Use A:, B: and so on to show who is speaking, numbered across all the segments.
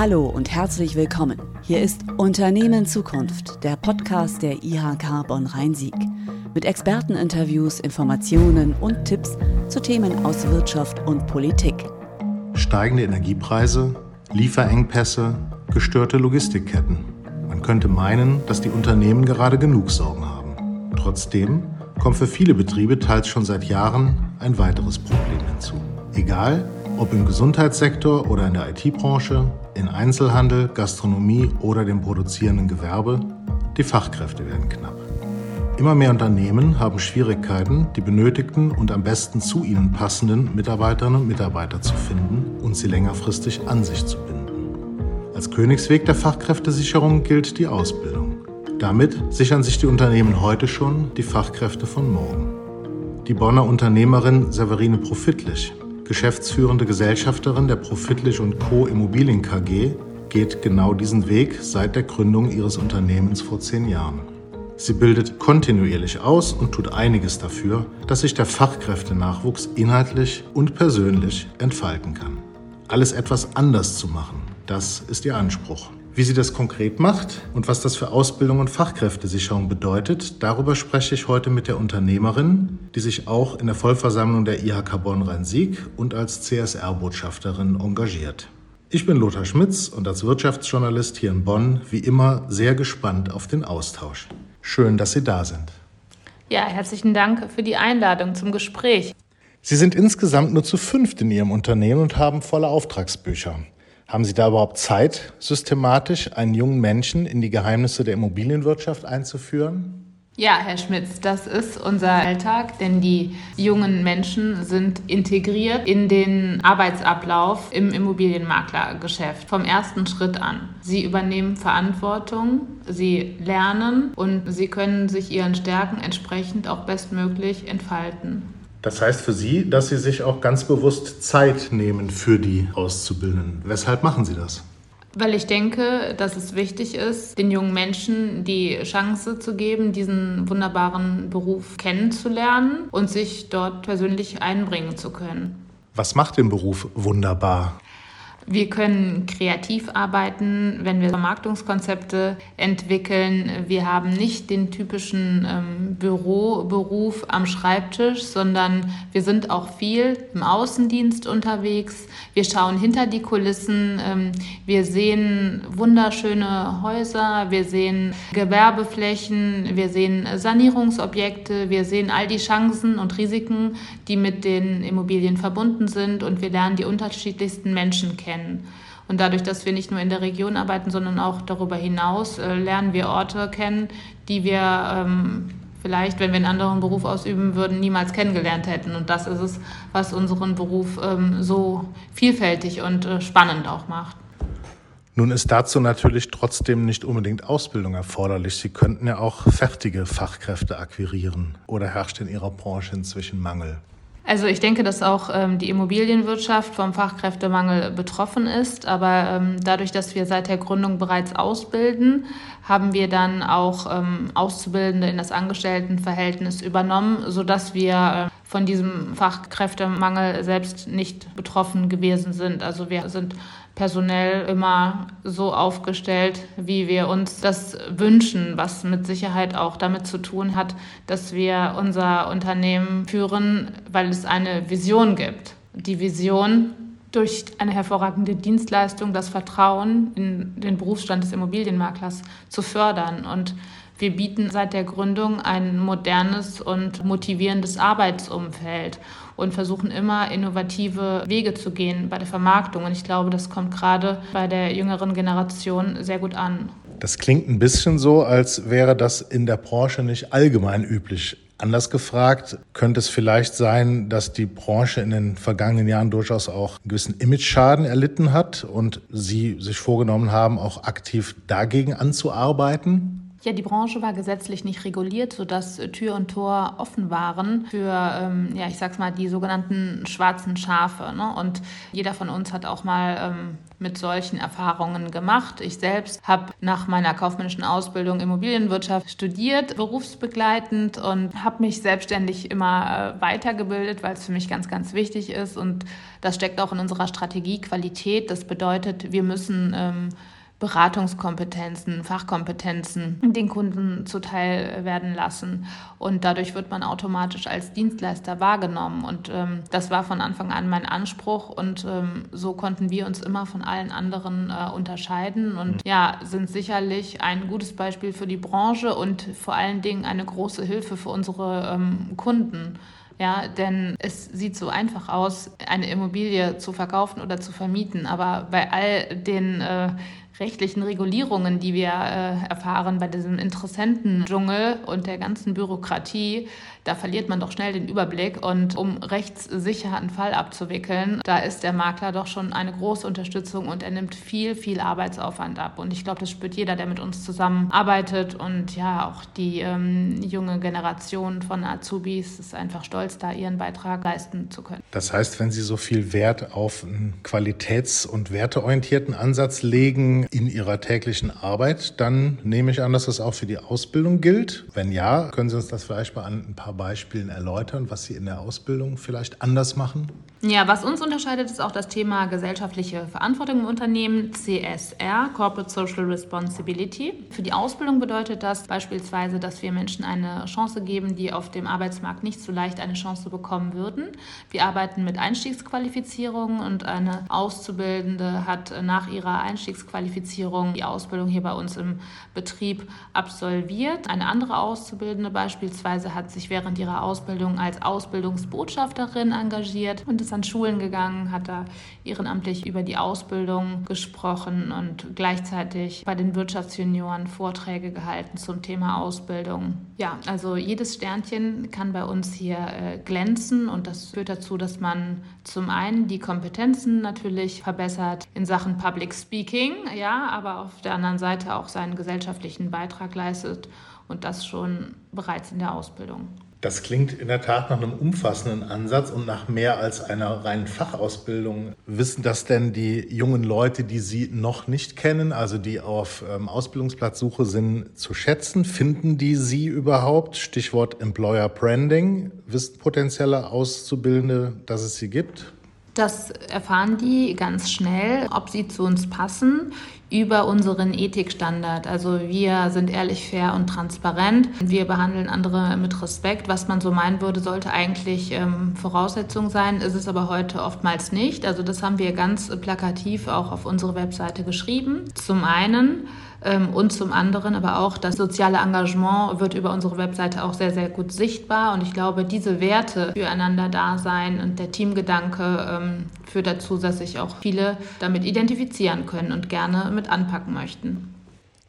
A: Hallo und herzlich willkommen. Hier ist Unternehmen Zukunft, der Podcast der IHK Bonn-Rhein-Sieg. Mit Experteninterviews, Informationen und Tipps zu Themen aus Wirtschaft und Politik.
B: Steigende Energiepreise, Lieferengpässe, gestörte Logistikketten. Man könnte meinen, dass die Unternehmen gerade genug Sorgen haben. Trotzdem kommt für viele Betriebe teils schon seit Jahren ein weiteres Problem hinzu. Egal, ob im Gesundheitssektor oder in der IT-Branche, in Einzelhandel, Gastronomie oder dem produzierenden Gewerbe, die Fachkräfte werden knapp. Immer mehr Unternehmen haben Schwierigkeiten, die benötigten und am besten zu ihnen passenden Mitarbeiterinnen und Mitarbeiter zu finden und sie längerfristig an sich zu binden. Als Königsweg der Fachkräftesicherung gilt die Ausbildung. Damit sichern sich die Unternehmen heute schon die Fachkräfte von morgen. Die Bonner Unternehmerin Severine Profitlich geschäftsführende Gesellschafterin der Profitlich und Co. Immobilien KG, geht genau diesen Weg seit der Gründung ihres Unternehmens vor zehn Jahren. Sie bildet kontinuierlich aus und tut einiges dafür, dass sich der Fachkräftenachwuchs inhaltlich und persönlich entfalten kann. Alles etwas anders zu machen, das ist ihr Anspruch. Wie sie das konkret macht und was das für Ausbildung und Fachkräftesicherung bedeutet, darüber spreche ich heute mit der Unternehmerin, die sich auch in der Vollversammlung der IHK Bonn-Rhein-Sieg und als CSR-Botschafterin engagiert. Ich bin Lothar Schmitz und als Wirtschaftsjournalist hier in Bonn wie immer sehr gespannt auf den Austausch. Schön, dass Sie da sind.
C: Ja, herzlichen Dank für die Einladung zum Gespräch.
B: Sie sind insgesamt nur zu fünft in Ihrem Unternehmen und haben volle Auftragsbücher. Haben Sie da überhaupt Zeit, systematisch einen jungen Menschen in die Geheimnisse der Immobilienwirtschaft einzuführen?
C: Ja, Herr Schmitz, das ist unser Alltag, denn die jungen Menschen sind integriert in den Arbeitsablauf im Immobilienmaklergeschäft vom ersten Schritt an. Sie übernehmen Verantwortung, sie lernen und sie können sich ihren Stärken entsprechend auch bestmöglich entfalten.
B: Das heißt für Sie, dass Sie sich auch ganz bewusst Zeit nehmen für die Auszubildenden. Weshalb machen Sie das?
C: Weil ich denke, dass es wichtig ist, den jungen Menschen die Chance zu geben, diesen wunderbaren Beruf kennenzulernen und sich dort persönlich einbringen zu können.
B: Was macht den Beruf wunderbar?
C: Wir können kreativ arbeiten, wenn wir Vermarktungskonzepte entwickeln. Wir haben nicht den typischen ähm, Büroberuf am Schreibtisch, sondern wir sind auch viel im Außendienst unterwegs. Wir schauen hinter die Kulissen. Ähm, wir sehen wunderschöne Häuser. Wir sehen Gewerbeflächen. Wir sehen Sanierungsobjekte. Wir sehen all die Chancen und Risiken, die mit den Immobilien verbunden sind. Und wir lernen die unterschiedlichsten Menschen kennen kennen. Und dadurch, dass wir nicht nur in der Region arbeiten, sondern auch darüber hinaus, äh, lernen wir Orte kennen, die wir ähm, vielleicht, wenn wir einen anderen Beruf ausüben würden, niemals kennengelernt hätten. Und das ist es, was unseren Beruf ähm, so vielfältig und äh, spannend auch macht.
B: Nun ist dazu natürlich trotzdem nicht unbedingt Ausbildung erforderlich. Sie könnten ja auch fertige Fachkräfte akquirieren. Oder herrscht in Ihrer Branche inzwischen Mangel?
C: Also ich denke, dass auch ähm, die Immobilienwirtschaft vom Fachkräftemangel betroffen ist. Aber ähm, dadurch, dass wir seit der Gründung bereits ausbilden, haben wir dann auch ähm, Auszubildende in das Angestelltenverhältnis übernommen, sodass wir äh, von diesem Fachkräftemangel selbst nicht betroffen gewesen sind. Also wir sind personell immer so aufgestellt, wie wir uns das wünschen, was mit Sicherheit auch damit zu tun hat, dass wir unser Unternehmen führen, weil es eine Vision gibt. Die Vision, durch eine hervorragende Dienstleistung das Vertrauen in den Berufsstand des Immobilienmaklers zu fördern. Und wir bieten seit der Gründung ein modernes und motivierendes Arbeitsumfeld und versuchen immer innovative Wege zu gehen bei der Vermarktung. Und ich glaube, das kommt gerade bei der jüngeren Generation sehr gut an.
B: Das klingt ein bisschen so, als wäre das in der Branche nicht allgemein üblich. Anders gefragt, könnte es vielleicht sein, dass die Branche in den vergangenen Jahren durchaus auch einen gewissen Image-Schaden erlitten hat und Sie sich vorgenommen haben, auch aktiv dagegen anzuarbeiten?
C: Ja, die Branche war gesetzlich nicht reguliert, sodass Tür und Tor offen waren für, ähm, ja, ich sag's mal, die sogenannten schwarzen Schafe. Ne? Und jeder von uns hat auch mal ähm, mit solchen Erfahrungen gemacht. Ich selbst habe nach meiner kaufmännischen Ausbildung Immobilienwirtschaft studiert, berufsbegleitend und habe mich selbstständig immer äh, weitergebildet, weil es für mich ganz, ganz wichtig ist. Und das steckt auch in unserer Strategie Qualität. Das bedeutet, wir müssen ähm, Beratungskompetenzen, Fachkompetenzen den Kunden zuteil werden lassen. Und dadurch wird man automatisch als Dienstleister wahrgenommen. Und ähm, das war von Anfang an mein Anspruch. Und ähm, so konnten wir uns immer von allen anderen äh, unterscheiden und mhm. ja, sind sicherlich ein gutes Beispiel für die Branche und vor allen Dingen eine große Hilfe für unsere ähm, Kunden. Ja, denn es sieht so einfach aus, eine Immobilie zu verkaufen oder zu vermieten. Aber bei all den äh, rechtlichen Regulierungen, die wir äh, erfahren bei diesem Interessentendschungel und der ganzen Bürokratie, da verliert man doch schnell den Überblick. Und um rechtssicher einen Fall abzuwickeln, da ist der Makler doch schon eine große Unterstützung und er nimmt viel, viel Arbeitsaufwand ab. Und ich glaube, das spürt jeder, der mit uns zusammenarbeitet. Und ja, auch die ähm, junge Generation von Azubis ist einfach stolz, da ihren Beitrag leisten zu können.
B: Das heißt, wenn Sie so viel Wert auf einen qualitäts- und werteorientierten Ansatz legen in Ihrer täglichen Arbeit, dann nehme ich an, dass das auch für die Ausbildung gilt. Wenn ja, können Sie uns das vielleicht mal an ein paar Beispielen erläutern, was Sie in der Ausbildung vielleicht anders machen?
C: Ja, was uns unterscheidet, ist auch das Thema gesellschaftliche Verantwortung im Unternehmen, CSR, Corporate Social Responsibility. Für die Ausbildung bedeutet das beispielsweise, dass wir Menschen eine Chance geben, die auf dem Arbeitsmarkt nicht so leicht eine Chance bekommen würden. Wir arbeiten mit Einstiegsqualifizierungen und eine Auszubildende hat nach ihrer Einstiegsqualifizierung die Ausbildung hier bei uns im Betrieb absolviert. Eine andere Auszubildende beispielsweise hat sich während ihrer Ausbildung als Ausbildungsbotschafterin engagiert und ist ist an Schulen gegangen, hat da ehrenamtlich über die Ausbildung gesprochen und gleichzeitig bei den Wirtschaftsjunioren Vorträge gehalten zum Thema Ausbildung. Ja, also jedes Sternchen kann bei uns hier äh, glänzen und das führt dazu, dass man zum einen die Kompetenzen natürlich verbessert in Sachen Public Speaking, ja, aber auf der anderen Seite auch seinen gesellschaftlichen Beitrag leistet und das schon bereits in der Ausbildung.
B: Das klingt in der Tat nach einem umfassenden Ansatz und nach mehr als einer reinen Fachausbildung. Wissen das denn die jungen Leute, die Sie noch nicht kennen, also die auf ähm, Ausbildungsplatzsuche sind, zu schätzen? Finden die Sie überhaupt? Stichwort Employer Branding. Wissen potenzielle Auszubildende, dass es sie gibt?
C: Das erfahren die ganz schnell, ob sie zu uns passen über unseren Ethikstandard. Also wir sind ehrlich, fair und transparent. Wir behandeln andere mit Respekt. Was man so meinen würde, sollte eigentlich ähm, Voraussetzung sein, ist es aber heute oftmals nicht. Also das haben wir ganz plakativ auch auf unsere Webseite geschrieben. Zum einen ähm, und zum anderen aber auch das soziale Engagement wird über unsere Webseite auch sehr, sehr gut sichtbar. Und ich glaube, diese Werte füreinander da sein und der Teamgedanke ähm, führt dazu, dass sich auch viele damit identifizieren können und gerne mit anpacken möchten.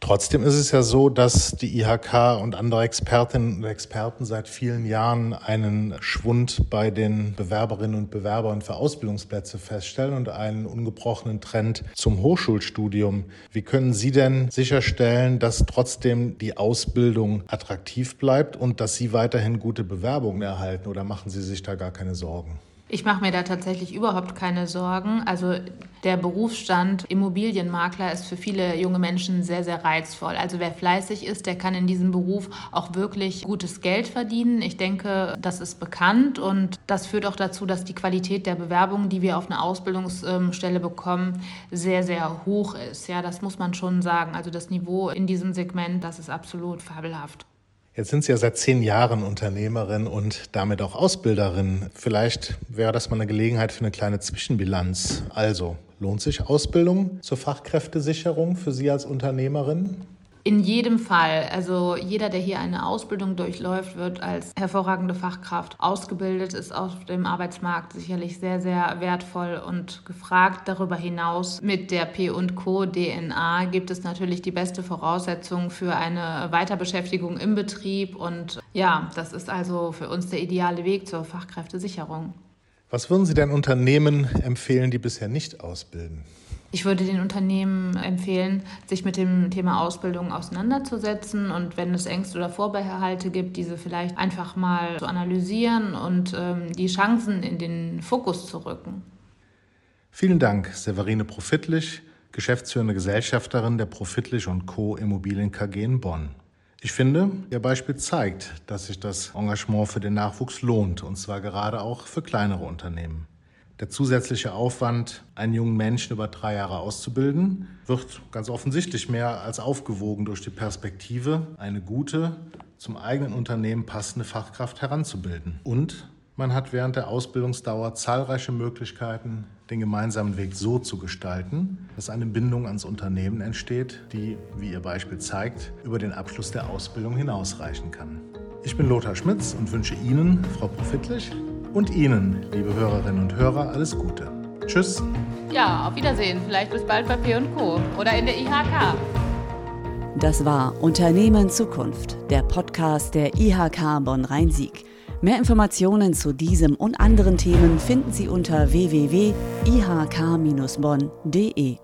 B: Trotzdem ist es ja so, dass die IHK und andere Expertinnen und Experten seit vielen Jahren einen Schwund bei den Bewerberinnen und Bewerbern für Ausbildungsplätze feststellen und einen ungebrochenen Trend zum Hochschulstudium. Wie können Sie denn sicherstellen, dass trotzdem die Ausbildung attraktiv bleibt und dass Sie weiterhin gute Bewerbungen erhalten oder machen Sie sich da gar keine Sorgen?
C: Ich mache mir da tatsächlich überhaupt keine Sorgen. Also der Berufsstand Immobilienmakler ist für viele junge Menschen sehr, sehr reizvoll. Also wer fleißig ist, der kann in diesem Beruf auch wirklich gutes Geld verdienen. Ich denke, das ist bekannt und das führt auch dazu, dass die Qualität der Bewerbungen, die wir auf eine Ausbildungsstelle bekommen, sehr, sehr hoch ist. Ja, das muss man schon sagen. Also das Niveau in diesem Segment, das ist absolut fabelhaft.
B: Jetzt sind Sie ja seit zehn Jahren Unternehmerin und damit auch Ausbilderin. Vielleicht wäre das mal eine Gelegenheit für eine kleine Zwischenbilanz. Also, lohnt sich Ausbildung zur Fachkräftesicherung für Sie als Unternehmerin?
C: In jedem Fall. Also jeder, der hier eine Ausbildung durchläuft, wird als hervorragende Fachkraft ausgebildet, ist auf dem Arbeitsmarkt sicherlich sehr, sehr wertvoll und gefragt. Darüber hinaus mit der P&Co DNA gibt es natürlich die beste Voraussetzung für eine Weiterbeschäftigung im Betrieb. Und ja, das ist also für uns der ideale Weg zur Fachkräftesicherung.
B: Was würden Sie denn Unternehmen empfehlen, die bisher nicht ausbilden?
C: Ich würde den Unternehmen empfehlen, sich mit dem Thema Ausbildung auseinanderzusetzen und wenn es Ängste oder Vorbehalte gibt, diese vielleicht einfach mal zu analysieren und ähm, die Chancen in den Fokus zu rücken.
B: Vielen Dank, Severine Profitlich, geschäftsführende Gesellschafterin der Profitlich und Co. Immobilien KG in Bonn. Ich finde, Ihr Beispiel zeigt, dass sich das Engagement für den Nachwuchs lohnt, und zwar gerade auch für kleinere Unternehmen. Der zusätzliche Aufwand, einen jungen Menschen über drei Jahre auszubilden, wird ganz offensichtlich mehr als aufgewogen durch die Perspektive, eine gute, zum eigenen Unternehmen passende Fachkraft heranzubilden. Und man hat während der Ausbildungsdauer zahlreiche Möglichkeiten, den gemeinsamen Weg so zu gestalten, dass eine Bindung ans Unternehmen entsteht, die, wie Ihr Beispiel zeigt, über den Abschluss der Ausbildung hinausreichen kann. Ich bin Lothar Schmitz und wünsche Ihnen, Frau Profitlich, und Ihnen, liebe Hörerinnen und Hörer, alles Gute. Tschüss.
C: Ja, auf Wiedersehen. Vielleicht bis bald bei P&Co oder in der IHK.
A: Das war Unternehmen Zukunft, der Podcast der IHK Bonn-Rhein-Sieg. Mehr Informationen zu diesem und anderen Themen finden Sie unter www.ihk-bonn.de.